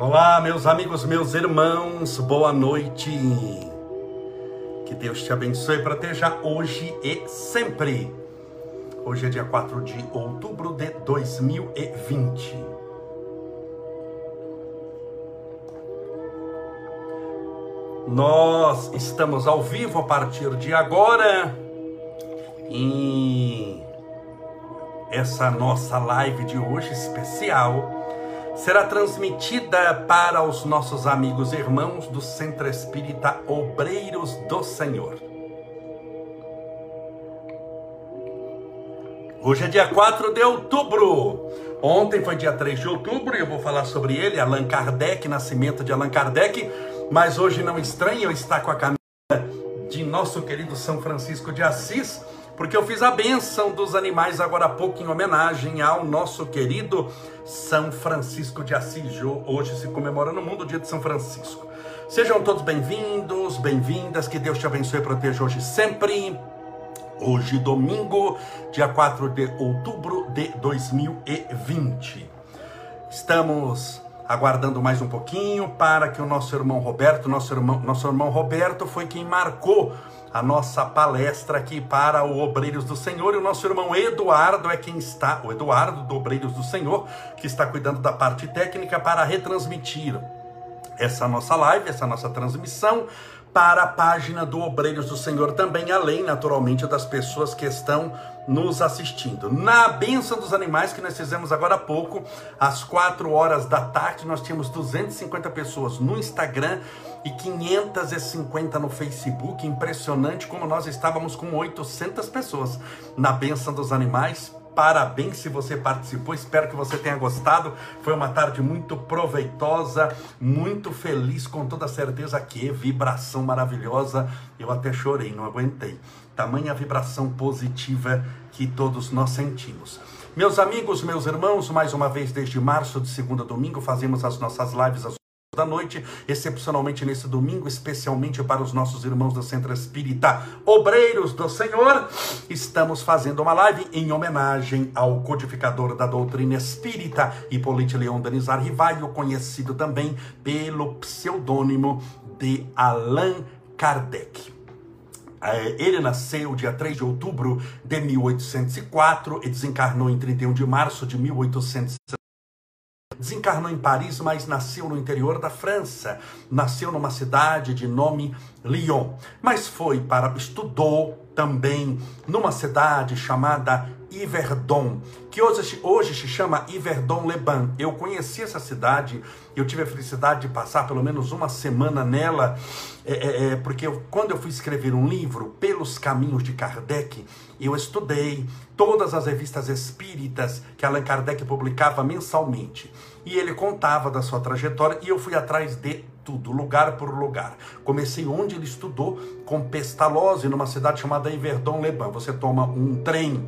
Olá, meus amigos, meus irmãos, boa noite. Que Deus te abençoe ter já hoje e sempre. Hoje é dia 4 de outubro de 2020. Nós estamos ao vivo a partir de agora em essa nossa live de hoje especial será transmitida para os nossos amigos e irmãos do Centro Espírita Obreiros do Senhor. Hoje é dia 4 de outubro. Ontem foi dia 3 de outubro e eu vou falar sobre ele, Allan Kardec, nascimento de Allan Kardec. Mas hoje não estranho eu estar com a camisa de nosso querido São Francisco de Assis porque eu fiz a benção dos animais agora há pouco em homenagem ao nosso querido São Francisco de Assis. Hoje se comemora no mundo o dia de São Francisco. Sejam todos bem-vindos, bem-vindas, que Deus te abençoe e proteja hoje sempre. Hoje, domingo, dia 4 de outubro de 2020. Estamos aguardando mais um pouquinho para que o nosso irmão Roberto, nosso irmão, nosso irmão Roberto foi quem marcou a nossa palestra aqui para o Obreiros do Senhor. E o nosso irmão Eduardo é quem está, o Eduardo do Obreiros do Senhor, que está cuidando da parte técnica para retransmitir essa nossa live, essa nossa transmissão para a página do Obreiros do Senhor também, além naturalmente das pessoas que estão nos assistindo. Na benção dos animais que nós fizemos agora há pouco, às 4 horas da tarde, nós tínhamos 250 pessoas no Instagram e 550 no Facebook. Impressionante como nós estávamos com 800 pessoas na benção dos animais. Parabéns se você participou, espero que você tenha gostado. Foi uma tarde muito proveitosa, muito feliz, com toda certeza que vibração maravilhosa. Eu até chorei, não aguentei. Tamanha vibração positiva que todos nós sentimos. Meus amigos, meus irmãos, mais uma vez desde março, de segunda a domingo, fazemos as nossas lives às da noite, excepcionalmente nesse domingo, especialmente para os nossos irmãos do Centro Espírita Obreiros do Senhor, estamos fazendo uma live em homenagem ao codificador da doutrina espírita, Hipólite Leon Danizar Rivaio, conhecido também pelo pseudônimo de Allan Kardec. É, ele nasceu dia 3 de outubro de 1804 e desencarnou em 31 de março de 1860 desencarnou em Paris, mas nasceu no interior da França. Nasceu numa cidade de nome Lyon, mas foi para estudou também numa cidade chamada Yverdon, que hoje, hoje se chama Yverdon-les-Bains. Eu conheci essa cidade, eu tive a felicidade de passar pelo menos uma semana nela, é, é, é, porque eu, quando eu fui escrever um livro, Pelos Caminhos de Kardec, eu estudei todas as revistas espíritas que Allan Kardec publicava mensalmente. E ele contava da sua trajetória e eu fui atrás de tudo, lugar por lugar. Comecei onde ele estudou, com Pestalozzi, numa cidade chamada Yverdon-les-Bains. Você toma um trem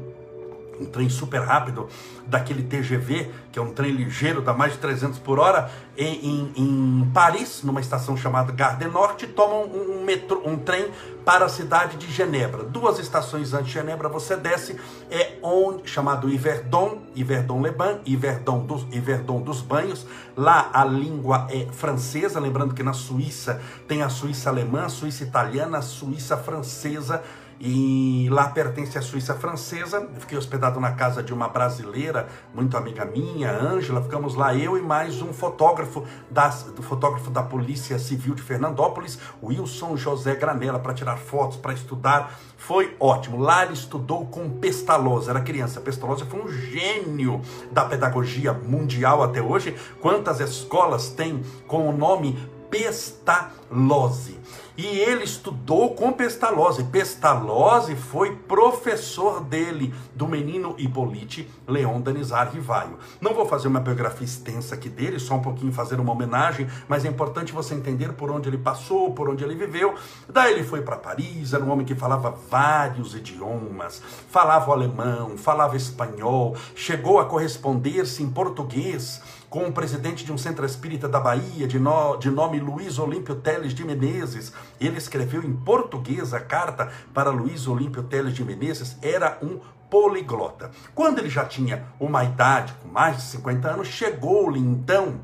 um trem super rápido daquele TGV, que é um trem ligeiro, dá mais de 300 por hora, em, em, em Paris, numa estação chamada Gare du Nord, tomam um, um, metrô, um trem para a cidade de Genebra. Duas estações antes de Genebra você desce, é onde, chamado Yverdon, Yverdon-les-Bains, Yverdon dos, Yverdon dos Banhos. Lá a língua é francesa, lembrando que na Suíça tem a Suíça alemã, a Suíça italiana, a Suíça francesa, e lá pertence à Suíça francesa. Fiquei hospedado na casa de uma brasileira, muito amiga minha, Ângela. Ficamos lá eu e mais um fotógrafo da, do fotógrafo da Polícia Civil de Fernandópolis, Wilson José Granella, para tirar fotos, para estudar. Foi ótimo. Lá ele estudou com Pestalozzi, era criança. Pestalozzi foi um gênio da pedagogia mundial até hoje. Quantas escolas tem com o nome Pestalozzi. E ele estudou com Pestalozzi. Pestalozzi foi professor dele, do menino Hippolyte Leon Danizar Rivaio. Não vou fazer uma biografia extensa aqui dele, só um pouquinho fazer uma homenagem, mas é importante você entender por onde ele passou, por onde ele viveu. Daí ele foi para Paris, era um homem que falava vários idiomas, falava alemão, falava espanhol, chegou a corresponder-se em português com o presidente de um centro espírita da Bahia, de, no, de nome Luiz Olímpio Teles de Menezes. Ele escreveu em português a carta para Luiz Olímpio Teles de Menezes, era um poliglota. Quando ele já tinha uma idade, com mais de 50 anos, chegou-lhe então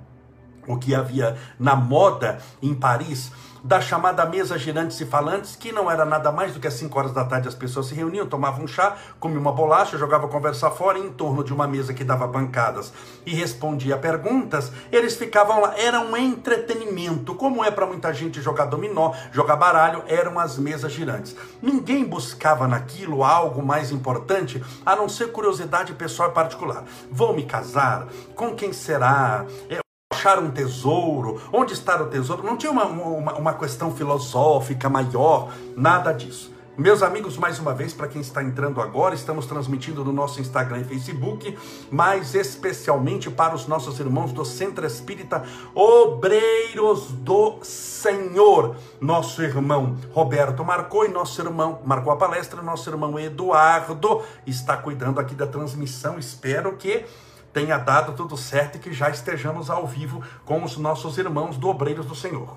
o que havia na moda em Paris, da chamada mesa girantes e falantes, que não era nada mais do que às 5 horas da tarde as pessoas se reuniam, tomavam um chá, comiam uma bolacha, jogavam conversa fora em torno de uma mesa que dava bancadas e respondia perguntas, eles ficavam lá, era um entretenimento, como é para muita gente jogar dominó, jogar baralho, eram as mesas girantes. Ninguém buscava naquilo algo mais importante, a não ser curiosidade pessoal e particular. Vou me casar? Com quem será? É, achar um tesouro, onde está o tesouro, não tinha uma, uma, uma questão filosófica maior, nada disso. Meus amigos, mais uma vez, para quem está entrando agora, estamos transmitindo no nosso Instagram e Facebook, mas especialmente para os nossos irmãos do Centro Espírita Obreiros do Senhor. Nosso irmão Roberto marcou e nosso irmão marcou a palestra, nosso irmão Eduardo está cuidando aqui da transmissão. Espero que tenha dado tudo certo e que já estejamos ao vivo com os nossos irmãos do Obreiros do Senhor.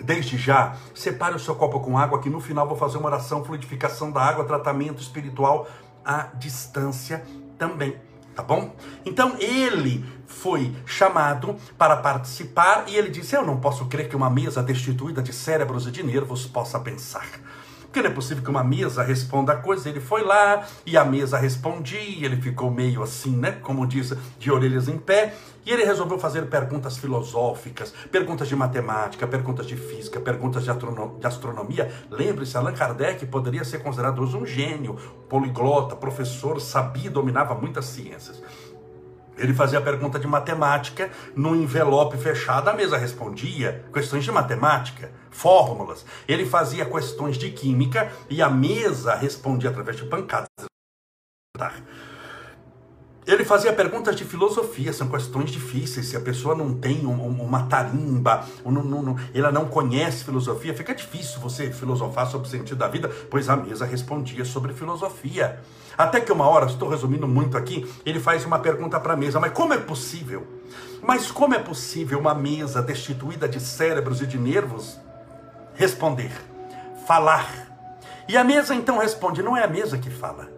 Desde já, separe o seu copo com água, que no final vou fazer uma oração, fluidificação da água, tratamento espiritual à distância também, tá bom? Então ele foi chamado para participar e ele disse: Eu não posso crer que uma mesa destituída de cérebros e de nervos possa pensar. Porque não é possível que uma mesa responda a coisa. Ele foi lá e a mesa respondia, ele ficou meio assim, né? Como diz, de orelhas em pé. E ele resolveu fazer perguntas filosóficas, perguntas de matemática, perguntas de física, perguntas de, de astronomia. Lembre-se, Allan Kardec poderia ser considerado hoje um gênio, poliglota, professor, sabia, dominava muitas ciências. Ele fazia pergunta de matemática no envelope fechado, a mesa respondia questões de matemática, fórmulas. Ele fazia questões de química e a mesa respondia através de pancadas. Ele fazia perguntas de filosofia, são questões difíceis. Se a pessoa não tem um, uma tarimba, ela não conhece filosofia, fica difícil você filosofar sobre o sentido da vida, pois a mesa respondia sobre filosofia. Até que uma hora, estou resumindo muito aqui, ele faz uma pergunta para a mesa: mas como é possível? Mas como é possível uma mesa destituída de cérebros e de nervos responder, falar? E a mesa então responde: não é a mesa que fala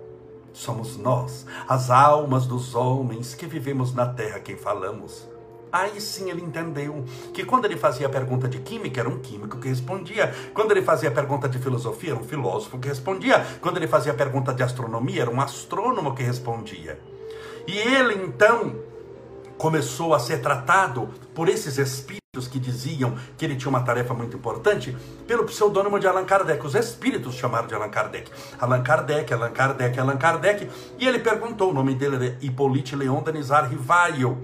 somos nós, as almas dos homens que vivemos na terra quem falamos. Aí sim ele entendeu que quando ele fazia a pergunta de química, era um químico que respondia. Quando ele fazia a pergunta de filosofia, era um filósofo que respondia. Quando ele fazia a pergunta de astronomia, era um astrônomo que respondia. E ele então começou a ser tratado por esses espíritos que diziam que ele tinha uma tarefa muito importante, pelo pseudônimo de Allan Kardec. Os espíritos chamaram de Allan Kardec. Allan Kardec, Allan Kardec, Allan Kardec. E ele perguntou, o nome dele era Hippolyte Leon Denizar Rivaio.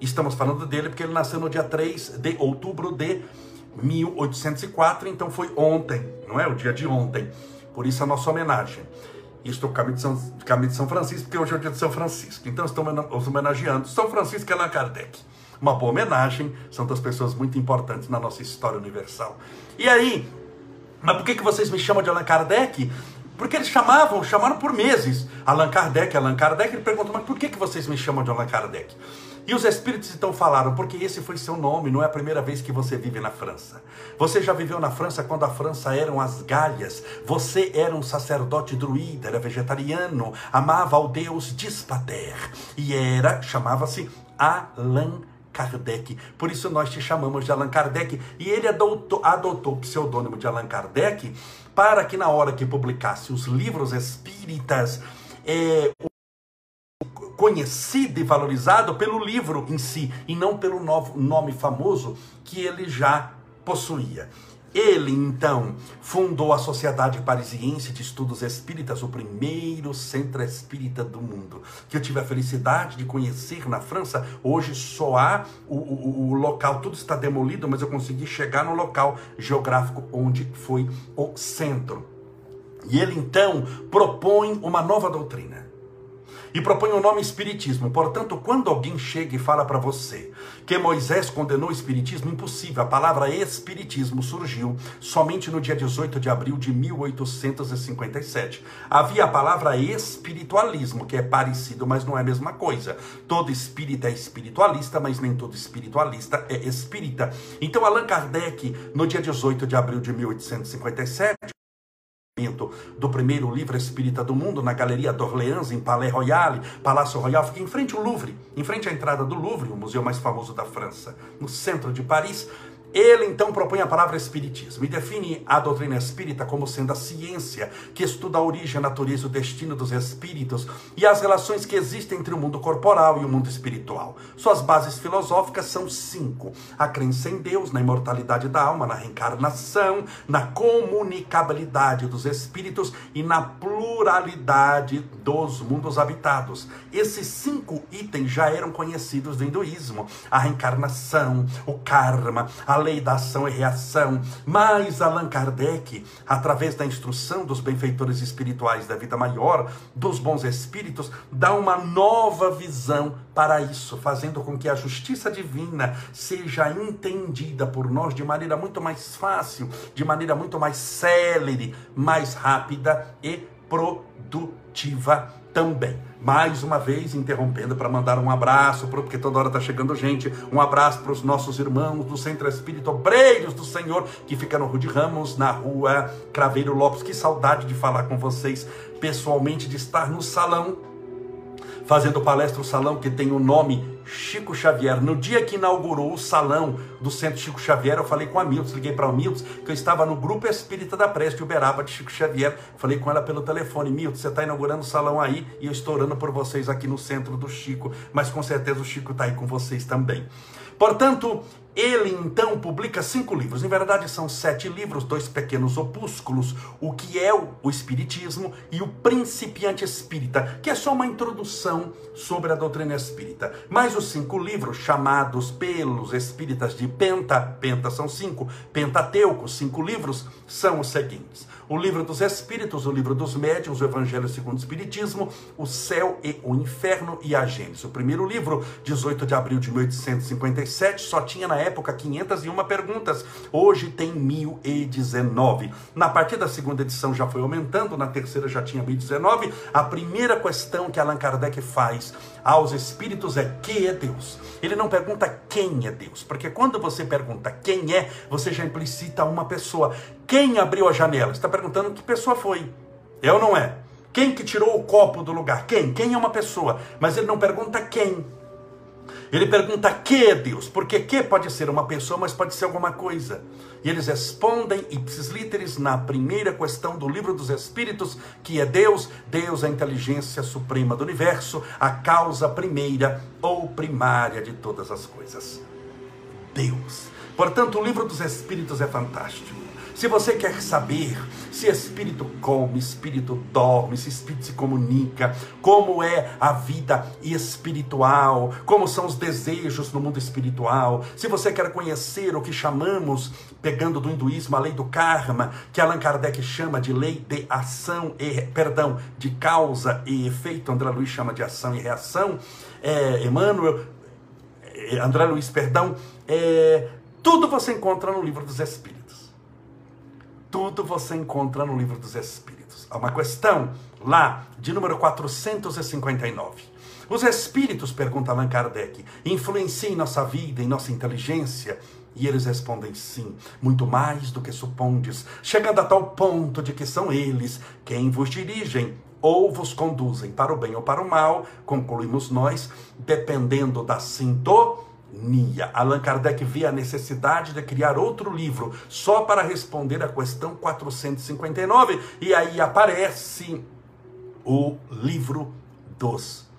Estamos falando dele porque ele nasceu no dia 3 de outubro de 1804, então foi ontem, não é? O dia de ontem. Por isso a nossa homenagem. Estou caminho de, São, caminho de São Francisco, porque hoje é o dia de São Francisco. Então estamos homenageando São Francisco e Allan Kardec uma boa homenagem, são duas pessoas muito importantes na nossa história universal. E aí, mas por que, que vocês me chamam de Allan Kardec? Porque eles chamavam, chamaram por meses Allan Kardec, Allan Kardec. Ele perguntou, mas por que, que vocês me chamam de Allan Kardec? E os espíritos então falaram, porque esse foi seu nome, não é a primeira vez que você vive na França. Você já viveu na França quando a França eram as galhas. Você era um sacerdote druida, era vegetariano, amava ao deus Dispater. E era, chamava-se Allan Kardec. Por isso nós te chamamos de Allan Kardec. E ele adotou, adotou o pseudônimo de Allan Kardec para que na hora que publicasse os livros espíritas, é, conhecido e valorizado pelo livro em si, e não pelo novo nome famoso que ele já possuía. Ele, então, fundou a Sociedade Parisiense de Estudos Espíritas, o primeiro centro espírita do mundo, que eu tive a felicidade de conhecer na França. Hoje só há o, o, o local, tudo está demolido, mas eu consegui chegar no local geográfico onde foi o centro. E ele, então, propõe uma nova doutrina e propõe o nome Espiritismo. Portanto, quando alguém chega e fala para você que Moisés condenou o Espiritismo, impossível. A palavra Espiritismo surgiu somente no dia 18 de abril de 1857. Havia a palavra espiritualismo, que é parecido, mas não é a mesma coisa. Todo espírita é espiritualista, mas nem todo espiritualista é espírita. Então, Allan Kardec, no dia 18 de abril de 1857, do primeiro livro espírita do mundo, na Galeria d'Orléans, em Palais Royal, Palácio Royal, fica em frente ao Louvre, em frente à entrada do Louvre, o museu mais famoso da França, no centro de Paris. Ele então propõe a palavra espiritismo e define a doutrina espírita como sendo a ciência que estuda a origem, a natureza e o destino dos espíritos e as relações que existem entre o mundo corporal e o mundo espiritual. Suas bases filosóficas são cinco: a crença em Deus, na imortalidade da alma, na reencarnação, na comunicabilidade dos espíritos e na pluralidade dos mundos habitados. Esses cinco itens já eram conhecidos do hinduísmo: a reencarnação, o karma, a lei da ação e reação. Mas Allan Kardec, através da instrução dos benfeitores espirituais da vida maior, dos bons espíritos, dá uma nova visão para isso, fazendo com que a justiça divina seja entendida por nós de maneira muito mais fácil, de maneira muito mais célere, mais rápida e produtiva também. Mais uma vez, interrompendo para mandar um abraço, porque toda hora está chegando gente, um abraço para os nossos irmãos do Centro Espírito Obreiros do Senhor, que fica no Rude Ramos, na rua Craveiro Lopes. Que saudade de falar com vocês pessoalmente, de estar no salão fazendo palestra no salão que tem o nome Chico Xavier. No dia que inaugurou o salão do Centro Chico Xavier, eu falei com a Milton, liguei para o Milton, que eu estava no grupo espírita da Preste Uberaba de Chico Xavier. Falei com ela pelo telefone: Milton, você está inaugurando o salão aí e eu estou orando por vocês aqui no centro do Chico, mas com certeza o Chico está aí com vocês também. Portanto, ele então publica cinco livros. Em verdade, são sete livros, dois pequenos opúsculos: O que é o Espiritismo e O Principiante Espírita, que é só uma introdução sobre a doutrina espírita. Mas os cinco livros, chamados pelos espíritas de Penta, Penta são cinco, Pentateuco, cinco livros, são os seguintes: o livro dos Espíritos, o livro dos Médiuns, o Evangelho segundo o Espiritismo, o Céu e o Inferno e a Gênesis. O primeiro livro, 18 de abril de 1857, só tinha na época 501 perguntas, hoje tem 1019. Na partir da segunda edição já foi aumentando, na terceira já tinha 1019. A primeira questão que Allan Kardec faz aos espíritos é: que é Deus? Ele não pergunta quem é Deus, porque quando você pergunta quem é, você já implicita uma pessoa. Quem abriu a janela? Está perguntando que pessoa foi. É ou não é? Quem que tirou o copo do lugar? Quem? Quem é uma pessoa? Mas ele não pergunta quem. Ele pergunta que é Deus, porque que pode ser uma pessoa, mas pode ser alguma coisa. E eles respondem ipsis literis na primeira questão do livro dos Espíritos, que é Deus, Deus é a inteligência suprema do universo, a causa primeira ou primária de todas as coisas. Deus. Portanto, o livro dos Espíritos é fantástico. Se você quer saber se espírito come, espírito dorme, se espírito se comunica, como é a vida espiritual, como são os desejos no mundo espiritual, se você quer conhecer o que chamamos, pegando do hinduísmo, a lei do karma, que Allan Kardec chama de lei de ação e, perdão, de causa e efeito, André Luiz chama de ação e reação, é, Emmanuel, é, André Luiz, perdão, é, tudo você encontra no livro dos Espíritos. Tudo você encontra no livro dos Espíritos. Há uma questão lá de número 459. Os espíritos, pergunta Allan Kardec, influenciam em nossa vida, em nossa inteligência? E eles respondem sim, muito mais do que supondes, chegando a tal ponto de que são eles quem vos dirigem ou vos conduzem para o bem ou para o mal, concluímos nós, dependendo da sintonia Nia. Allan Kardec vê a necessidade de criar outro livro só para responder a questão 459 e aí aparece o livro dos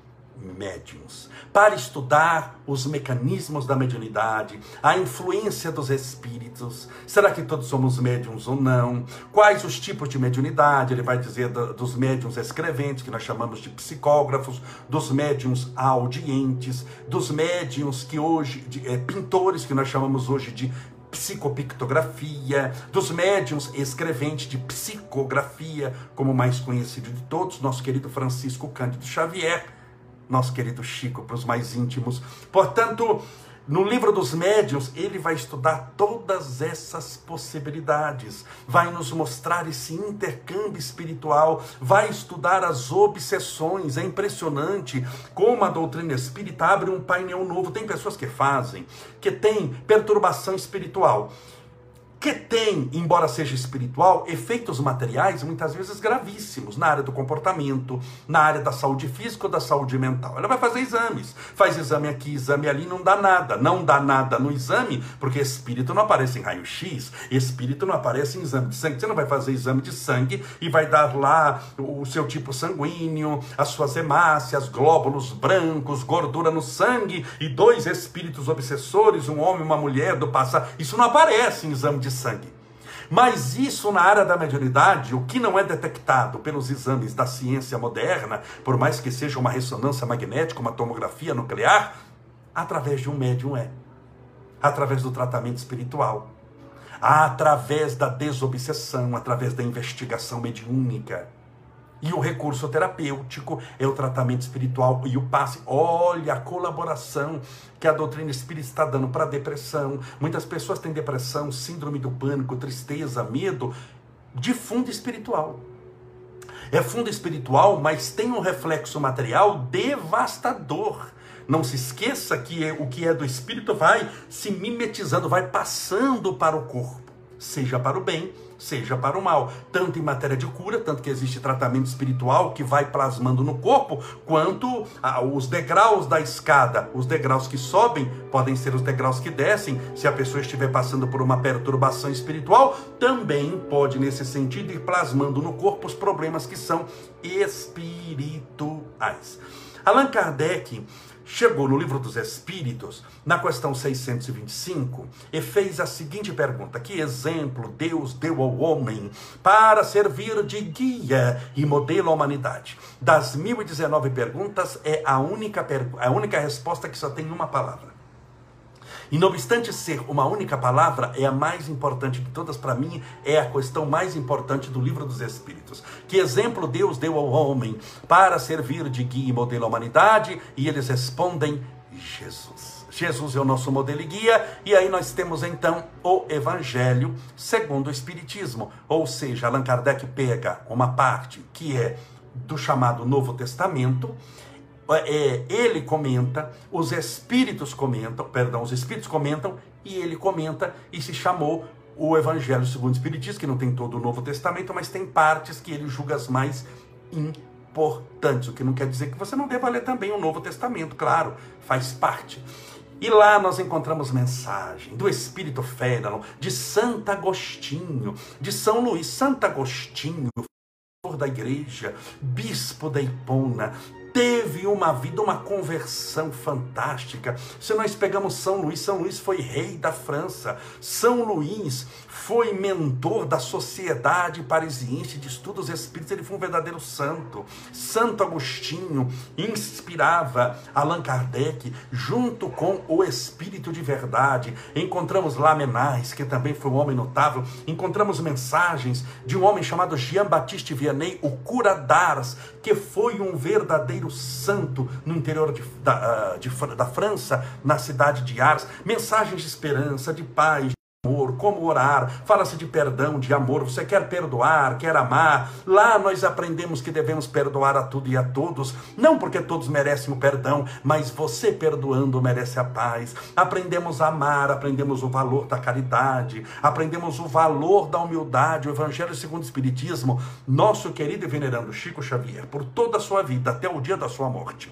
médiums, para estudar os mecanismos da mediunidade, a influência dos espíritos. Será que todos somos médiums ou não? Quais os tipos de mediunidade? Ele vai dizer dos médiums escreventes, que nós chamamos de psicógrafos, dos médiums audientes, dos médiums que hoje, de, é, pintores, que nós chamamos hoje de psicopictografia, dos médiums escreventes de psicografia, como mais conhecido de todos, nosso querido Francisco Cândido Xavier nosso querido Chico, para os mais íntimos. Portanto, no livro dos médiuns, ele vai estudar todas essas possibilidades, vai nos mostrar esse intercâmbio espiritual, vai estudar as obsessões. É impressionante como a doutrina espírita abre um painel novo. Tem pessoas que fazem, que tem perturbação espiritual que tem, embora seja espiritual, efeitos materiais muitas vezes gravíssimos na área do comportamento, na área da saúde física ou da saúde mental. Ela vai fazer exames, faz exame aqui, exame ali, não dá nada. Não dá nada no exame, porque espírito não aparece em raio-x, espírito não aparece em exame de sangue. Você não vai fazer exame de sangue e vai dar lá o seu tipo sanguíneo, as suas hemácias, glóbulos brancos, gordura no sangue e dois espíritos obsessores, um homem e uma mulher do passado. Isso não aparece em exame de sangue. Mas isso na área da mediunidade, o que não é detectado pelos exames da ciência moderna, por mais que seja uma ressonância magnética, uma tomografia nuclear, através de um médium é. Através do tratamento espiritual. Através da desobsessão, através da investigação mediúnica. E o recurso terapêutico é o tratamento espiritual e o passe. Olha a colaboração que a doutrina espírita está dando para a depressão. Muitas pessoas têm depressão, síndrome do pânico, tristeza, medo, de fundo espiritual. É fundo espiritual, mas tem um reflexo material devastador. Não se esqueça que o que é do espírito vai se mimetizando, vai passando para o corpo, seja para o bem, seja para o mal, tanto em matéria de cura, tanto que existe tratamento espiritual que vai plasmando no corpo, quanto os degraus da escada, os degraus que sobem podem ser os degraus que descem. Se a pessoa estiver passando por uma perturbação espiritual, também pode nesse sentido ir plasmando no corpo os problemas que são espirituais. Allan Kardec chegou no livro dos Espíritos, na questão 625, e fez a seguinte pergunta: Que exemplo Deus deu ao homem para servir de guia e modelo à humanidade? Das 1019 perguntas, é a única, a única resposta que só tem uma palavra. E não obstante ser uma única palavra, é a mais importante de todas para mim, é a questão mais importante do livro dos Espíritos. Que exemplo Deus deu ao homem para servir de guia e modelo à humanidade? E eles respondem: Jesus. Jesus é o nosso modelo e guia, e aí nós temos então o Evangelho segundo o Espiritismo. Ou seja, Allan Kardec pega uma parte que é do chamado Novo Testamento é, ele comenta, os espíritos comentam, perdão, os espíritos comentam e ele comenta e se chamou o Evangelho segundo o Espiritismo, que não tem todo o Novo Testamento, mas tem partes que ele julga as mais importantes, o que não quer dizer que você não deva ler também o Novo Testamento, claro, faz parte. E lá nós encontramos mensagem do Espírito Fénelon, de Santo Agostinho, de São Luís, Santo Agostinho, da igreja, bispo da Hipona, teve uma vida, uma conversão fantástica. Se nós pegamos São Luís, São Luís foi rei da França. São Luís foi mentor da Sociedade Parisiense de Estudos Espíritos, ele foi um verdadeiro santo. Santo Agostinho inspirava Allan Kardec junto com o Espírito de Verdade. Encontramos Lamenais, que também foi um homem notável. Encontramos mensagens de um homem chamado Jean-Baptiste Vianney, o cura d'Ars, que foi um verdadeiro santo no interior de, da, ah, de, da França, na cidade de Ars. Mensagens de esperança, de paz amor, como orar, fala-se de perdão, de amor, você quer perdoar, quer amar, lá nós aprendemos que devemos perdoar a tudo e a todos, não porque todos merecem o perdão, mas você perdoando merece a paz, aprendemos a amar, aprendemos o valor da caridade, aprendemos o valor da humildade, o Evangelho segundo o Espiritismo, nosso querido e venerando Chico Xavier, por toda a sua vida, até o dia da sua morte,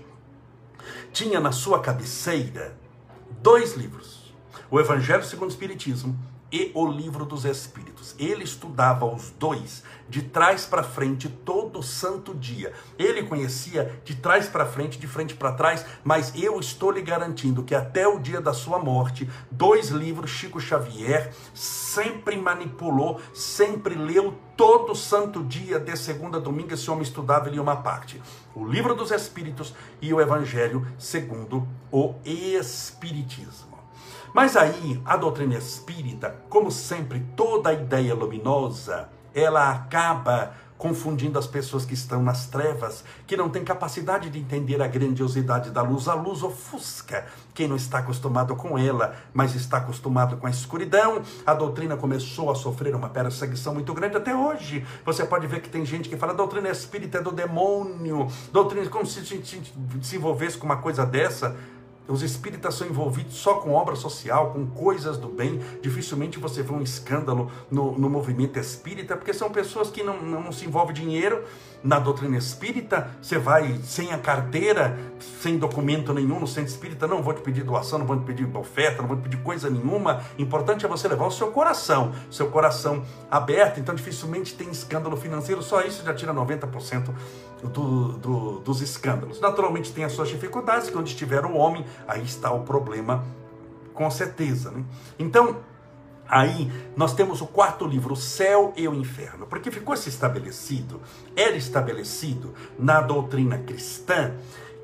tinha na sua cabeceira dois livros, o Evangelho segundo o Espiritismo e o Livro dos Espíritos. Ele estudava os dois de trás para frente todo santo dia. Ele conhecia de trás para frente, de frente para trás, mas eu estou lhe garantindo que até o dia da sua morte, dois livros Chico Xavier sempre manipulou, sempre leu todo santo dia, de segunda a domingo, esse homem estudava e lia uma parte. O Livro dos Espíritos e o Evangelho segundo o Espiritismo. Mas aí, a doutrina espírita, como sempre, toda ideia luminosa, ela acaba confundindo as pessoas que estão nas trevas, que não têm capacidade de entender a grandiosidade da luz. A luz ofusca quem não está acostumado com ela, mas está acostumado com a escuridão. A doutrina começou a sofrer uma perseguição muito grande até hoje. Você pode ver que tem gente que fala: a doutrina espírita é do demônio, doutrina como se se envolvesse com uma coisa dessa os espíritas são envolvidos só com obra social, com coisas do bem. Dificilmente você vê um escândalo no, no movimento espírita, porque são pessoas que não, não, não se envolvem dinheiro. Na doutrina espírita, você vai sem a carteira, sem documento nenhum no centro espírita, não vou te pedir doação, não vou te pedir oferta, não vou te pedir coisa nenhuma. Importante é você levar o seu coração, seu coração aberto. Então, dificilmente tem escândalo financeiro, só isso já tira 90% do, do, dos escândalos. Naturalmente tem as suas dificuldades, que onde estiver o homem, aí está o problema, com certeza. Né? Então, aí nós temos o quarto livro, o Céu e o Inferno, porque ficou se estabelecido, era estabelecido na doutrina cristã,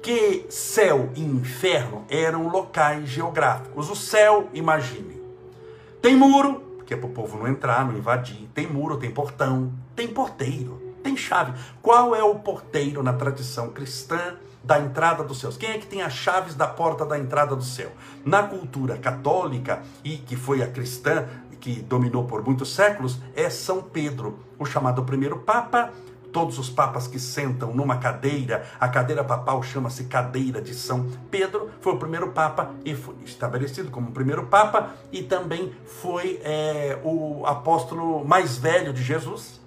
que céu e inferno eram locais geográficos. O céu, imagine, tem muro, que é para o povo não entrar, não invadir, tem muro, tem portão, tem porteiro tem chave. Qual é o porteiro na tradição cristã da entrada dos céus? Quem é que tem as chaves da porta da entrada do céu? Na cultura católica, e que foi a cristã que dominou por muitos séculos, é São Pedro, o chamado primeiro Papa. Todos os papas que sentam numa cadeira, a cadeira papal chama-se cadeira de São Pedro, foi o primeiro papa e foi estabelecido como o primeiro papa e também foi é, o apóstolo mais velho de Jesus,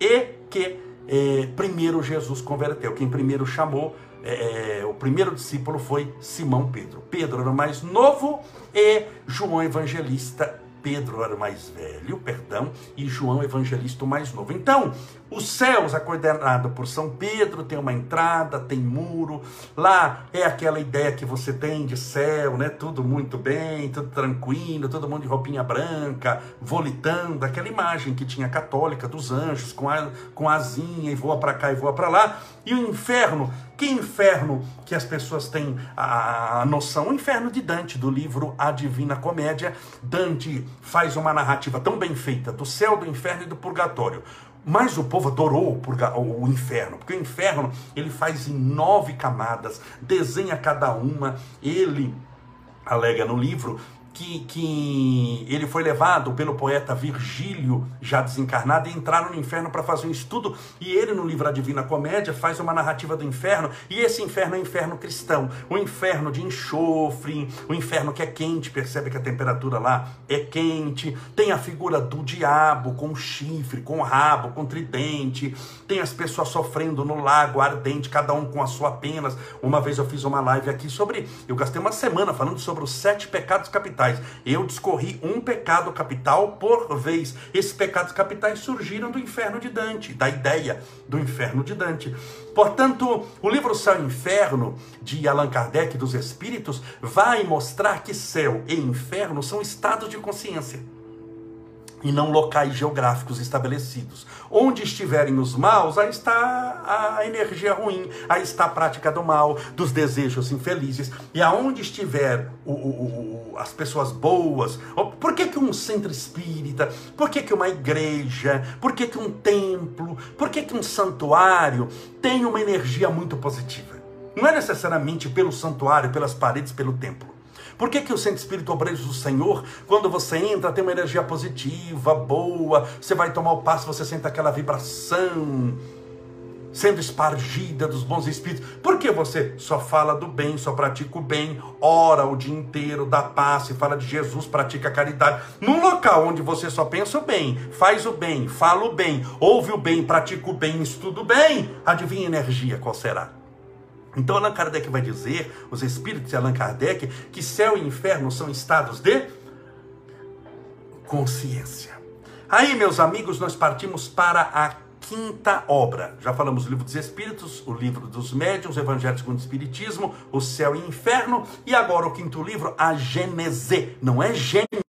e que é, primeiro Jesus converteu. Quem primeiro chamou, é, o primeiro discípulo foi Simão Pedro. Pedro era mais novo e João Evangelista Pedro era mais velho, perdão, e João Evangelista o mais novo. Então, os céus, é coordenado por São Pedro, tem uma entrada, tem muro. Lá é aquela ideia que você tem de céu, né? Tudo muito bem, tudo tranquilo, todo mundo de roupinha branca, volitando, aquela imagem que tinha católica dos anjos com a, com asinha e voa para cá e voa para lá. E o inferno, que inferno que as pessoas têm a noção? O inferno de Dante, do livro A Divina Comédia. Dante faz uma narrativa tão bem feita do céu, do inferno e do purgatório. Mas o povo adorou o inferno, porque o inferno ele faz em nove camadas, desenha cada uma, ele alega no livro que, que ele foi levado pelo poeta Virgílio, já desencarnado, e entraram no inferno para fazer um estudo. E ele, no livro A Divina Comédia, faz uma narrativa do inferno. E esse inferno é o inferno cristão. O inferno de enxofre, o inferno que é quente, percebe que a temperatura lá é quente. Tem a figura do diabo com chifre, com rabo, com tridente. Tem as pessoas sofrendo no lago ardente, cada um com as suas penas. Uma vez eu fiz uma live aqui sobre. Eu gastei uma semana falando sobre os sete pecados capitais capitais. Eu discorri um pecado capital por vez. Esses pecados capitais surgiram do inferno de Dante, da ideia do inferno de Dante. Portanto, o livro Céu e Inferno, de Allan Kardec dos Espíritos, vai mostrar que céu e inferno são estados de consciência e não locais geográficos estabelecidos. Onde estiverem os maus, aí está a energia ruim, aí está a prática do mal, dos desejos infelizes. E aonde estiver o, o, o, as pessoas boas, por que, que um centro espírita, por que, que uma igreja, por que, que um templo, por que, que um santuário tem uma energia muito positiva? Não é necessariamente pelo santuário, pelas paredes, pelo templo. Por que, que o Centro Espírito Obreiros do Senhor, quando você entra, tem uma energia positiva, boa, você vai tomar o passo, você sente aquela vibração sendo espargida dos bons espíritos. Por que você só fala do bem, só pratica o bem, ora o dia inteiro, dá paz, fala de Jesus, pratica a caridade? Num local onde você só pensa o bem, faz o bem, fala o bem, ouve o bem, pratica o bem, estuda o bem, adivinha energia qual será? Então Allan Kardec vai dizer, os espíritos de Allan Kardec, que céu e inferno são estados de consciência. Aí, meus amigos, nós partimos para a quinta obra. Já falamos o livro dos Espíritos, o livro dos Médiuns, o Evangelho segundo o Espiritismo, o Céu e o Inferno, e agora o quinto livro, a Gênese. Não é Gênese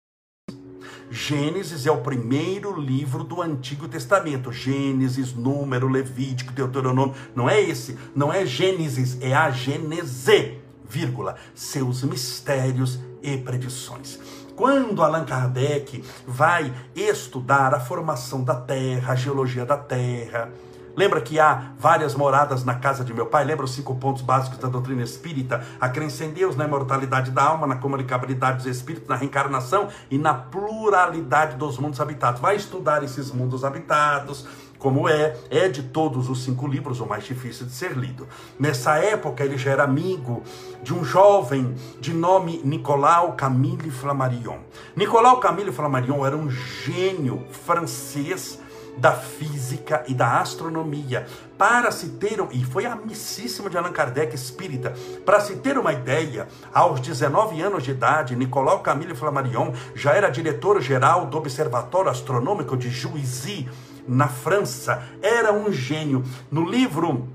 Gênesis é o primeiro livro do Antigo Testamento. Gênesis, Número, Levítico, Deuteronômio. Não é esse. Não é Gênesis, é a Gênese, vírgula, seus mistérios e predições. Quando Allan Kardec vai estudar a formação da Terra, a geologia da Terra, Lembra que há várias moradas na casa de meu pai? Lembra os cinco pontos básicos da doutrina espírita? A crença em Deus, na imortalidade da alma, na comunicabilidade dos espíritos, na reencarnação e na pluralidade dos mundos habitados. Vai estudar esses mundos habitados, como é, é de todos os cinco livros o mais difícil de ser lido. Nessa época ele já era amigo de um jovem de nome Nicolau Camille Flammarion. Nicolau Camille Flammarion era um gênio francês da física e da astronomia. Para se ter, e foi amicíssimo de Allan Kardec espírita, para se ter uma ideia, aos 19 anos de idade, Nicolau Camille Flammarion já era diretor-geral do Observatório Astronômico de Juvisy, na França. Era um gênio. No livro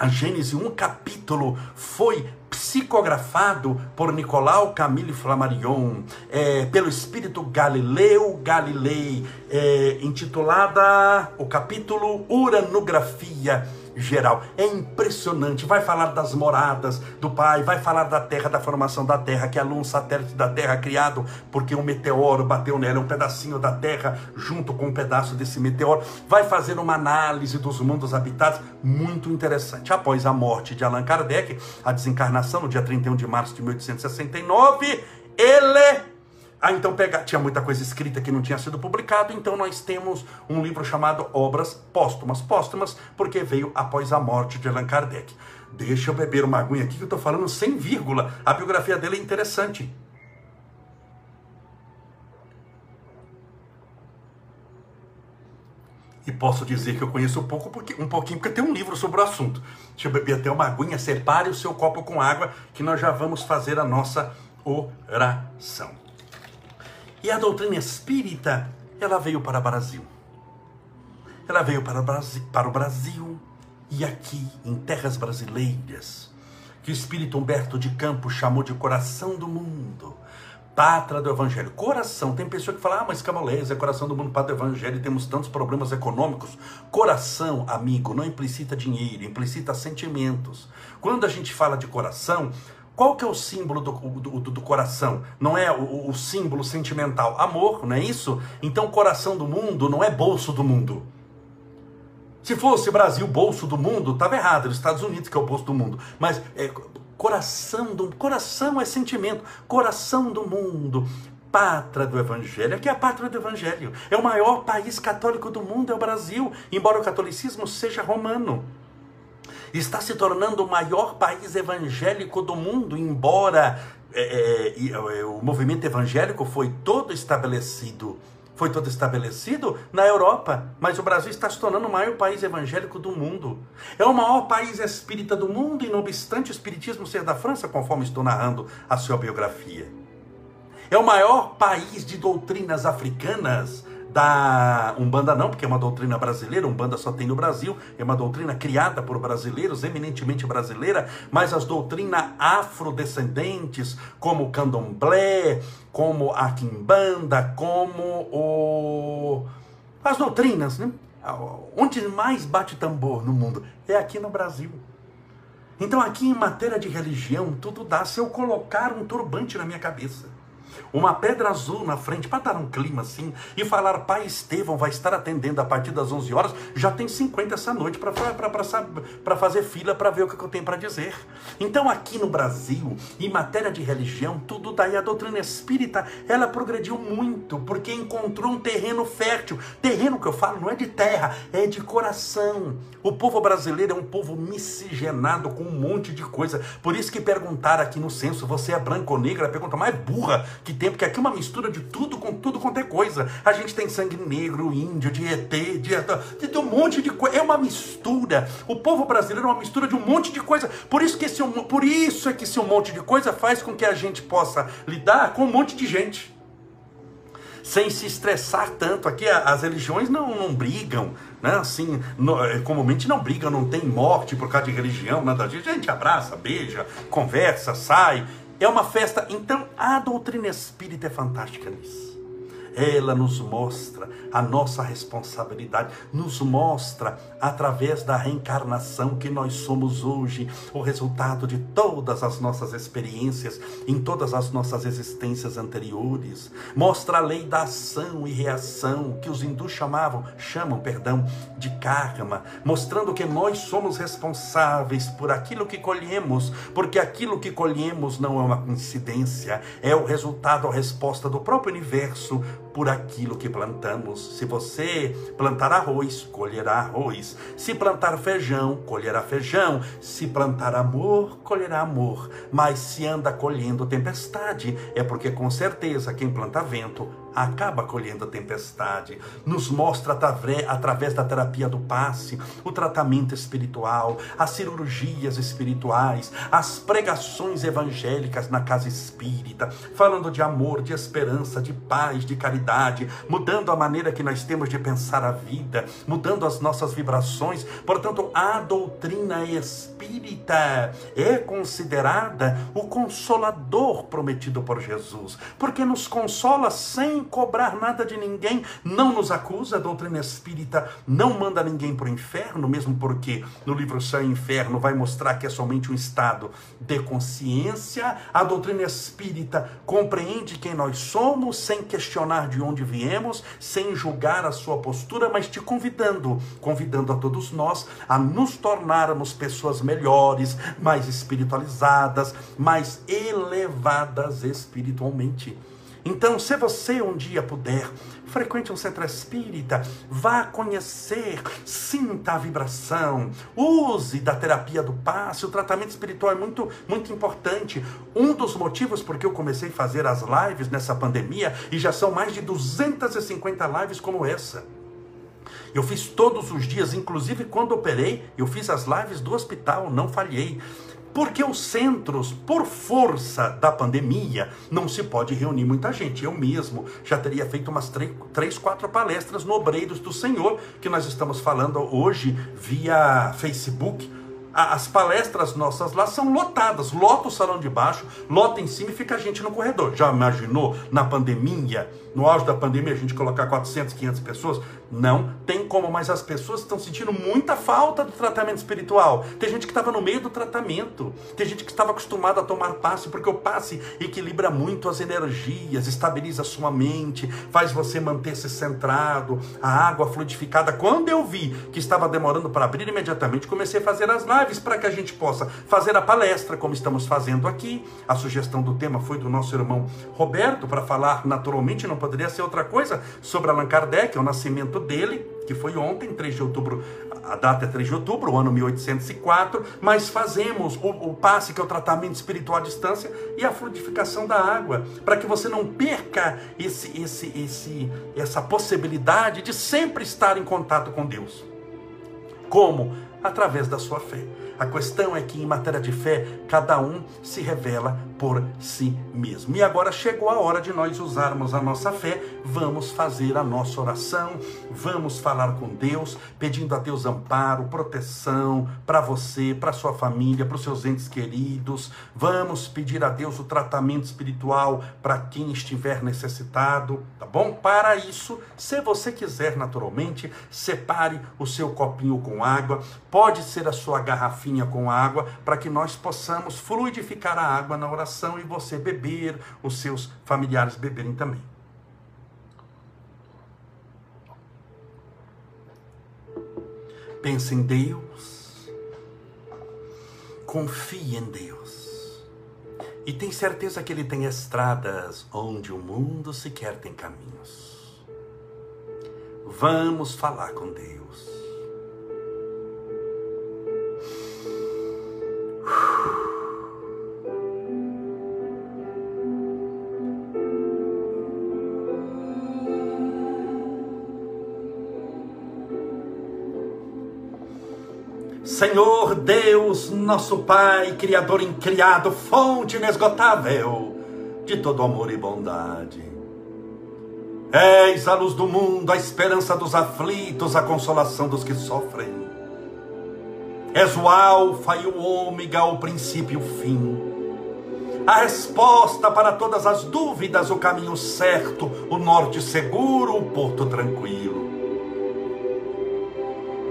a Gênese, um capítulo foi psicografado por Nicolau Camille Flammarion, é, pelo espírito Galileu Galilei, é, intitulada o capítulo Uranografia geral. É impressionante. Vai falar das moradas do Pai, vai falar da Terra, da formação da Terra, que é um satélite da Terra criado porque um meteoro bateu nela, um pedacinho da Terra junto com um pedaço desse meteoro. Vai fazer uma análise dos mundos habitados muito interessante. Após a morte de Allan Kardec, a desencarnação no dia 31 de março de 1869, ele ah, então pega, tinha muita coisa escrita que não tinha sido publicado, então nós temos um livro chamado Obras Póstumas. Póstumas porque veio após a morte de Allan Kardec. Deixa eu beber uma aguinha aqui que eu estou falando sem vírgula. A biografia dele é interessante. E posso dizer que eu conheço um pouco, porque, um pouquinho, porque tem um livro sobre o assunto. Deixa eu beber até uma aguinha, separe o seu copo com água, que nós já vamos fazer a nossa oração. E a doutrina espírita, ela veio para o Brasil. Ela veio para o Brasil, para o Brasil e aqui, em terras brasileiras, que o espírito Humberto de Campos chamou de coração do mundo, pátria do evangelho. Coração, tem pessoa que fala, ah, mas Camolés é coração do mundo, pátria do evangelho, temos tantos problemas econômicos. Coração, amigo, não implicita dinheiro, implicita sentimentos. Quando a gente fala de coração, qual que é o símbolo do, do, do coração? Não é o, o, símbolo sentimental? Amor, não é isso? Então, coração do mundo não é bolso do mundo. Se fosse Brasil, bolso do mundo, estava errado. Os Estados Unidos que é o bolso do mundo. Mas é, coração do coração é sentimento. Coração do mundo. Pátria do Evangelho. Aqui é a pátria do Evangelho. É o maior país católico do mundo, é o Brasil. Embora o catolicismo seja romano está se tornando o maior país evangélico do mundo, embora é, é, é, o movimento evangélico foi todo estabelecido. Foi todo estabelecido na Europa, mas o Brasil está se tornando o maior país evangélico do mundo. É o maior país espírita do mundo, e não obstante o espiritismo ser da França, conforme estou narrando a sua biografia. É o maior país de doutrinas africanas, da Umbanda não, porque é uma doutrina brasileira, Umbanda só tem no Brasil, é uma doutrina criada por brasileiros, eminentemente brasileira, mas as doutrinas afrodescendentes, como o Candomblé, como a Quimbanda, como o... as doutrinas, né? Onde mais bate tambor no mundo é aqui no Brasil. Então aqui em matéria de religião, tudo dá se eu colocar um turbante na minha cabeça uma pedra azul na frente, para dar um clima assim, e falar, Pai Estevão vai estar atendendo a partir das 11 horas, já tem 50 essa noite para fazer fila para ver o que eu tenho para dizer. Então, aqui no Brasil, em matéria de religião, tudo daí a doutrina espírita, ela progrediu muito, porque encontrou um terreno fértil. Terreno que eu falo não é de terra, é de coração. O povo brasileiro é um povo miscigenado com um monte de coisa. Por isso que perguntaram aqui no censo, você é branco ou negro? A pergunta mais burra que tem, porque aqui é uma mistura de tudo com tudo quanto é coisa. A gente tem sangue negro, índio, de ET, de, um monte de coisa. É uma mistura. O povo brasileiro é uma mistura de um monte de coisa. Por isso, que esse, por isso é que esse um monte de coisa faz com que a gente possa lidar com um monte de gente sem se estressar tanto. Aqui as religiões não, não brigam, né? Assim, no, é, comumente não brigam, não tem morte por causa de religião, nada disso. A gente abraça, beija, conversa, sai. É uma festa. Então, a doutrina espírita é fantástica nisso. Ela nos mostra a nossa responsabilidade, nos mostra através da reencarnação que nós somos hoje, o resultado de todas as nossas experiências em todas as nossas existências anteriores. Mostra a lei da ação e reação que os hindus chamavam, chamam, perdão, de karma, mostrando que nós somos responsáveis por aquilo que colhemos, porque aquilo que colhemos não é uma coincidência, é o resultado, a resposta do próprio universo por aquilo que plantamos. Se você plantar arroz, colherá arroz. Se plantar feijão, colherá feijão. Se plantar amor, colherá amor. Mas se anda colhendo tempestade, é porque com certeza quem planta vento acaba colhendo a tempestade. Nos mostra através da terapia do passe, o tratamento espiritual, as cirurgias espirituais, as pregações evangélicas na casa espírita, falando de amor, de esperança, de paz, de caridade, mudando a maneira que nós temos de pensar a vida, mudando as nossas vibrações. Portanto, a doutrina espírita é considerada o consolador prometido por Jesus, porque nos consola sem cobrar nada de ninguém, não nos acusa, a doutrina espírita não manda ninguém para o inferno, mesmo porque no livro Céu e Inferno vai mostrar que é somente um estado de consciência. A doutrina espírita compreende quem nós somos, sem questionar de onde viemos, sem julgar a sua postura, mas te convidando, convidando a todos nós a nos tornarmos pessoas melhores, mais espiritualizadas, mais elevadas espiritualmente. Então, se você um dia puder, frequente um centro espírita, vá conhecer, sinta a vibração, use da terapia do passe. O tratamento espiritual é muito, muito importante. Um dos motivos porque eu comecei a fazer as lives nessa pandemia, e já são mais de 250 lives como essa. Eu fiz todos os dias, inclusive quando operei, eu fiz as lives do hospital, não falhei. Porque os centros, por força da pandemia, não se pode reunir muita gente. Eu mesmo já teria feito umas três, três, quatro palestras no Obreiros do Senhor, que nós estamos falando hoje via Facebook. As palestras nossas lá são lotadas, lota o salão de baixo, lota em cima e fica a gente no corredor. Já imaginou na pandemia? No auge da pandemia, a gente colocar 400, 500 pessoas? Não tem como, mas as pessoas estão sentindo muita falta do tratamento espiritual. Tem gente que estava no meio do tratamento, tem gente que estava acostumada a tomar passe, porque o passe equilibra muito as energias, estabiliza a sua mente, faz você manter-se centrado, a água fluidificada. Quando eu vi que estava demorando para abrir, imediatamente comecei a fazer as lives para que a gente possa fazer a palestra, como estamos fazendo aqui. A sugestão do tema foi do nosso irmão Roberto, para falar naturalmente, não poderia ser outra coisa, sobre Allan Kardec, o nascimento dele, que foi ontem, 3 de outubro, a data é 3 de outubro, o ano 1804, mas fazemos o, o passe, que é o tratamento espiritual à distância, e a fluidificação da água, para que você não perca esse, esse, esse, essa possibilidade de sempre estar em contato com Deus. Como? Através da sua fé. A questão é que em matéria de fé, cada um se revela por si mesmo. E agora chegou a hora de nós usarmos a nossa fé, vamos fazer a nossa oração, vamos falar com Deus, pedindo a Deus amparo, proteção para você, para sua família, para os seus entes queridos. Vamos pedir a Deus o tratamento espiritual para quem estiver necessitado, tá bom? Para isso, se você quiser naturalmente, separe o seu copinho com água, pode ser a sua garrafinha com água, para que nós possamos fluidificar a água na oração e você beber, os seus familiares beberem também. Pense em Deus, confie em Deus e tem certeza que Ele tem estradas onde o mundo sequer tem caminhos. Vamos falar com Deus. Senhor Deus, nosso Pai, Criador incriado, fonte inesgotável de todo amor e bondade. És a luz do mundo, a esperança dos aflitos, a consolação dos que sofrem. És o Alfa e o Ômega, o princípio e o fim. a resposta para todas as dúvidas, o caminho certo, o norte seguro, o porto tranquilo.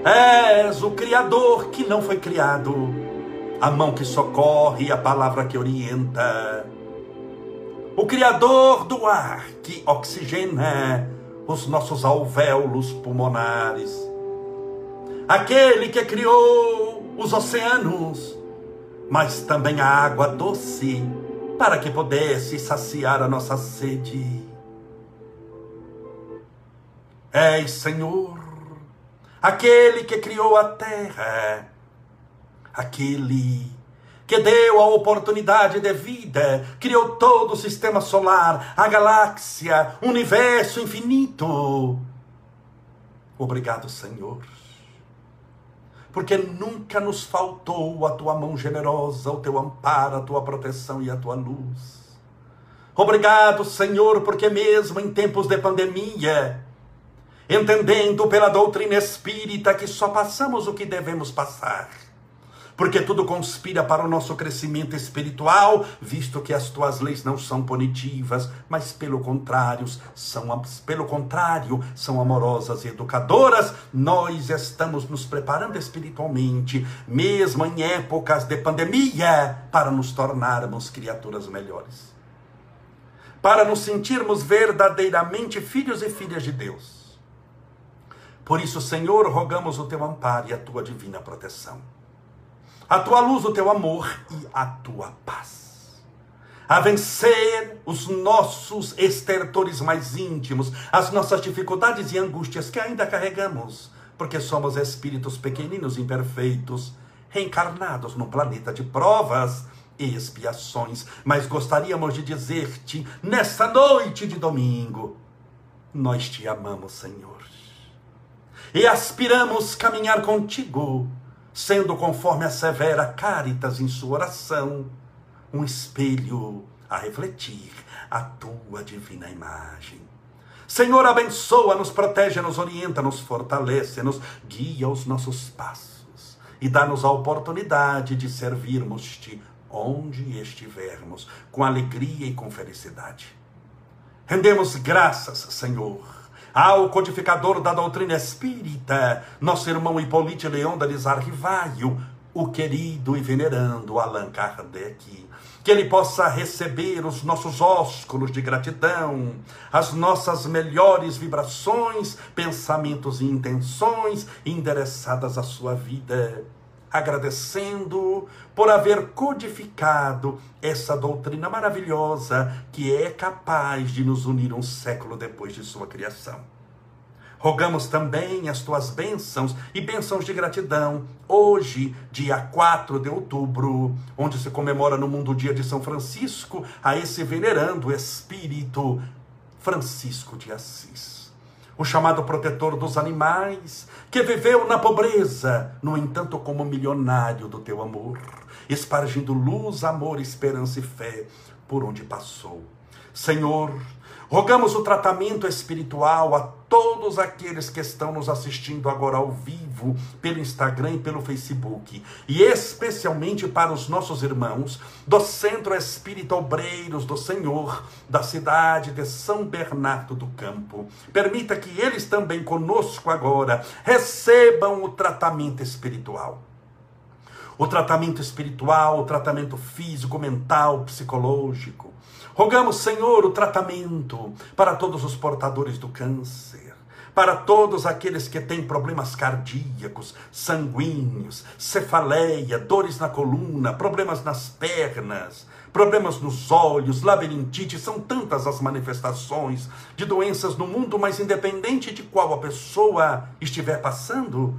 És o Criador que não foi criado, a mão que socorre a palavra que orienta. O Criador do ar que oxigena os nossos alvéolos pulmonares. Aquele que criou os oceanos, mas também a água doce, para que pudesse saciar a nossa sede. És, Senhor, aquele que criou a terra, aquele que deu a oportunidade de vida, criou todo o sistema solar, a galáxia, o universo infinito. Obrigado, Senhor, porque nunca nos faltou a tua mão generosa, o teu amparo, a tua proteção e a tua luz. Obrigado, Senhor, porque mesmo em tempos de pandemia, entendendo pela doutrina espírita que só passamos o que devemos passar, porque tudo conspira para o nosso crescimento espiritual, visto que as tuas leis não são punitivas, mas pelo contrário, são pelo contrário, são amorosas e educadoras. Nós estamos nos preparando espiritualmente, mesmo em épocas de pandemia, para nos tornarmos criaturas melhores. Para nos sentirmos verdadeiramente filhos e filhas de Deus. Por isso, Senhor, rogamos o teu amparo e a tua divina proteção a tua luz, o teu amor e a tua paz. A vencer os nossos estertores mais íntimos, as nossas dificuldades e angústias que ainda carregamos, porque somos espíritos pequeninos, imperfeitos, reencarnados num planeta de provas e expiações. Mas gostaríamos de dizer-te, nesta noite de domingo, nós te amamos, Senhor. E aspiramos caminhar contigo sendo conforme a severa Caritas em sua oração, um espelho a refletir a tua divina imagem. Senhor, abençoa-nos, protege-nos, orienta-nos, fortalece-nos, guia os nossos passos e dá-nos a oportunidade de servirmos-te onde estivermos, com alegria e com felicidade. Rendemos graças, Senhor ao codificador da doutrina espírita, nosso irmão Hipólite Leão da Lizar Rivaio, o querido e venerando Allan Kardec. Que ele possa receber os nossos ósculos de gratidão, as nossas melhores vibrações, pensamentos e intenções endereçadas à sua vida agradecendo por haver codificado essa doutrina maravilhosa que é capaz de nos unir um século depois de sua criação. Rogamos também as tuas bênçãos e bênçãos de gratidão, hoje, dia 4 de outubro, onde se comemora no mundo o dia de São Francisco, a esse venerando espírito Francisco de Assis. O chamado protetor dos animais, que viveu na pobreza, no entanto, como milionário do teu amor, espargindo luz, amor, esperança e fé por onde passou. Senhor, rogamos o tratamento espiritual a todos aqueles que estão nos assistindo agora ao vivo, pelo Instagram e pelo Facebook, e especialmente para os nossos irmãos do Centro Espírita Obreiros do Senhor, da cidade de São Bernardo do Campo. Permita que eles também conosco agora recebam o tratamento espiritual o tratamento espiritual, o tratamento físico, mental, psicológico. Rogamos, Senhor, o tratamento para todos os portadores do câncer, para todos aqueles que têm problemas cardíacos, sanguíneos, cefaleia, dores na coluna, problemas nas pernas, problemas nos olhos, labirintite, são tantas as manifestações de doenças no mundo, mas independente de qual a pessoa estiver passando,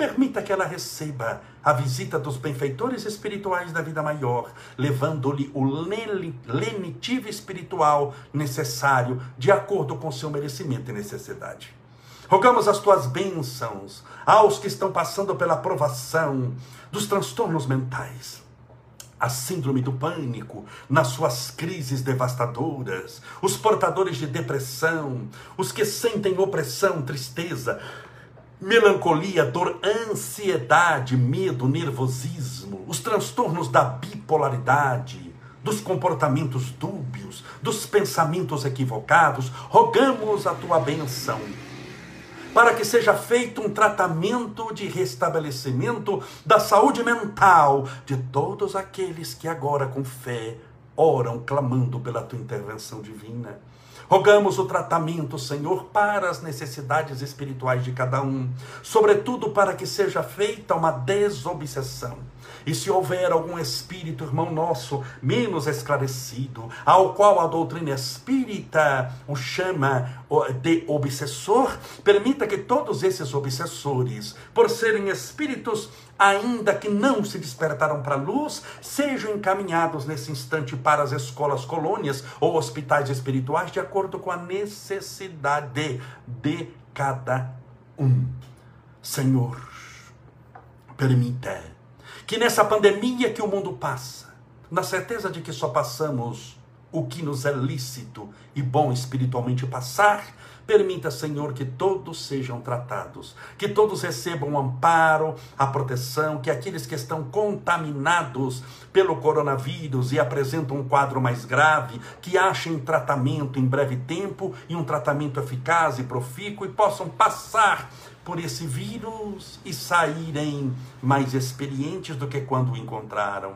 Permita que ela receba a visita dos benfeitores espirituais da vida maior, levando-lhe o lenitivo espiritual necessário, de acordo com seu merecimento e necessidade. Rogamos as tuas bênçãos aos que estão passando pela provação dos transtornos mentais, a síndrome do pânico, nas suas crises devastadoras, os portadores de depressão, os que sentem opressão, tristeza, melancolia, dor, ansiedade, medo, nervosismo, os transtornos da bipolaridade, dos comportamentos dúbios, dos pensamentos equivocados, rogamos a tua benção para que seja feito um tratamento de restabelecimento da saúde mental de todos aqueles que agora com fé oram clamando pela tua intervenção divina. Rogamos o tratamento, Senhor, para as necessidades espirituais de cada um, sobretudo para que seja feita uma desobsessão e se houver algum espírito, irmão nosso, menos esclarecido, ao qual a doutrina espírita o chama de obsessor, permita que todos esses obsessores, por serem espíritos ainda que não se despertaram para a luz, sejam encaminhados nesse instante para as escolas colônias ou hospitais espirituais, de acordo com a necessidade de cada um. Senhor, permita que nessa pandemia que o mundo passa, na certeza de que só passamos o que nos é lícito e bom espiritualmente passar, permita, Senhor, que todos sejam tratados, que todos recebam o amparo, a proteção, que aqueles que estão contaminados pelo coronavírus e apresentam um quadro mais grave, que achem tratamento em breve tempo e um tratamento eficaz e profícuo e possam passar por esse vírus e saírem mais experientes do que quando o encontraram.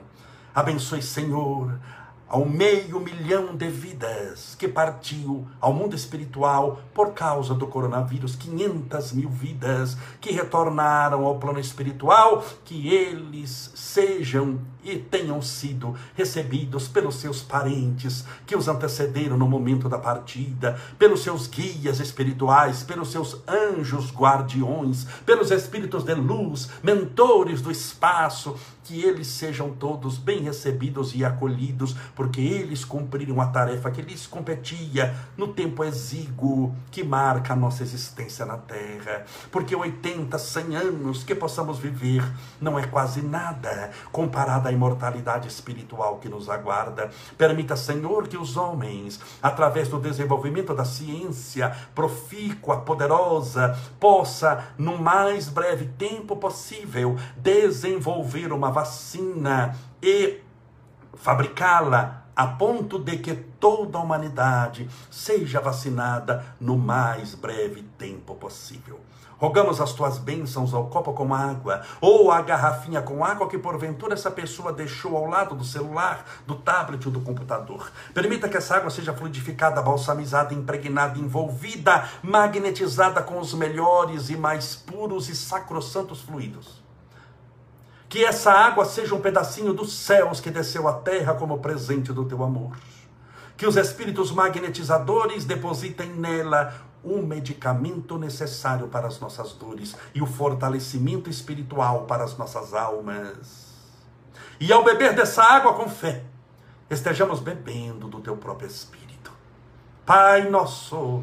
Abençoe, Senhor, ao meio milhão de vidas que partiu ao mundo espiritual por causa do coronavírus, 500 mil vidas que retornaram ao plano espiritual, que eles sejam e tenham sido recebidos pelos seus parentes que os antecederam no momento da partida, pelos seus guias espirituais, pelos seus anjos guardiões, pelos espíritos de luz, mentores do espaço, que eles sejam todos bem recebidos e acolhidos, porque eles cumpriram a tarefa que lhes competia no tempo exíguo que marca a nossa existência na Terra. Porque 80, 100 anos que possamos viver não é quase nada comparado à imortalidade espiritual que nos aguarda. Permita, Senhor, que os homens, através do desenvolvimento da ciência profícua, poderosa, possa, no mais breve tempo possível, desenvolver uma vacina e fabricá-la a ponto de que toda a humanidade seja vacinada no mais breve tempo possível. Rogamos as tuas bênçãos ao copo com água, ou a garrafinha com água que porventura essa pessoa deixou ao lado do celular, do tablet ou do computador. Permita que essa água seja fluidificada, balsamizada, impregnada, envolvida, magnetizada com os melhores e mais puros e sacrossantos fluidos. Que essa água seja um pedacinho dos céus que desceu à terra como presente do teu amor. Que os espíritos magnetizadores depositem nela o medicamento necessário para as nossas dores e o fortalecimento espiritual para as nossas almas. E ao beber dessa água com fé, estejamos bebendo do teu próprio Espírito. Pai nosso,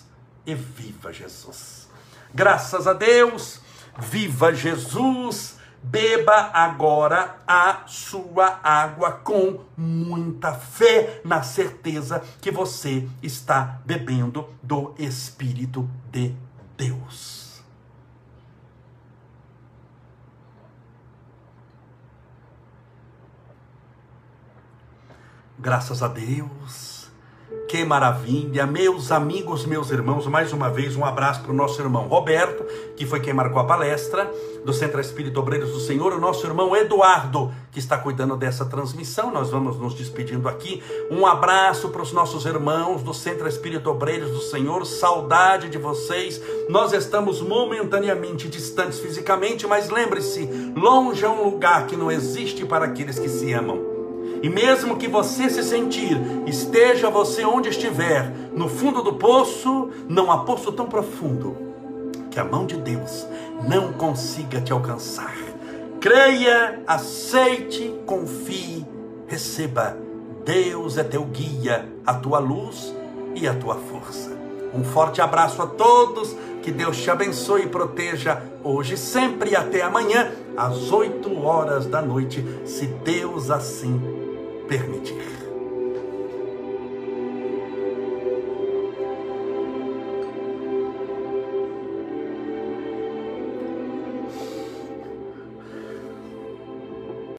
e viva Jesus. Graças a Deus, viva Jesus beba agora a sua água com muita fé, na certeza que você está bebendo do Espírito de Deus. Graças a Deus. Que maravilha, meus amigos, meus irmãos, mais uma vez um abraço para o nosso irmão Roberto, que foi quem marcou a palestra do Centro Espírito Obreiros do Senhor, o nosso irmão Eduardo, que está cuidando dessa transmissão. Nós vamos nos despedindo aqui. Um abraço para os nossos irmãos do Centro Espírito Obreiros do Senhor, saudade de vocês. Nós estamos momentaneamente distantes fisicamente, mas lembre-se: longe é um lugar que não existe para aqueles que se amam. E mesmo que você se sentir, esteja você onde estiver, no fundo do poço, não há poço tão profundo que a mão de Deus não consiga te alcançar. Creia, aceite, confie, receba Deus é teu guia, a tua luz e a tua força. Um forte abraço a todos, que Deus te abençoe e proteja hoje, sempre e até amanhã, às 8 horas da noite, se Deus assim permitir.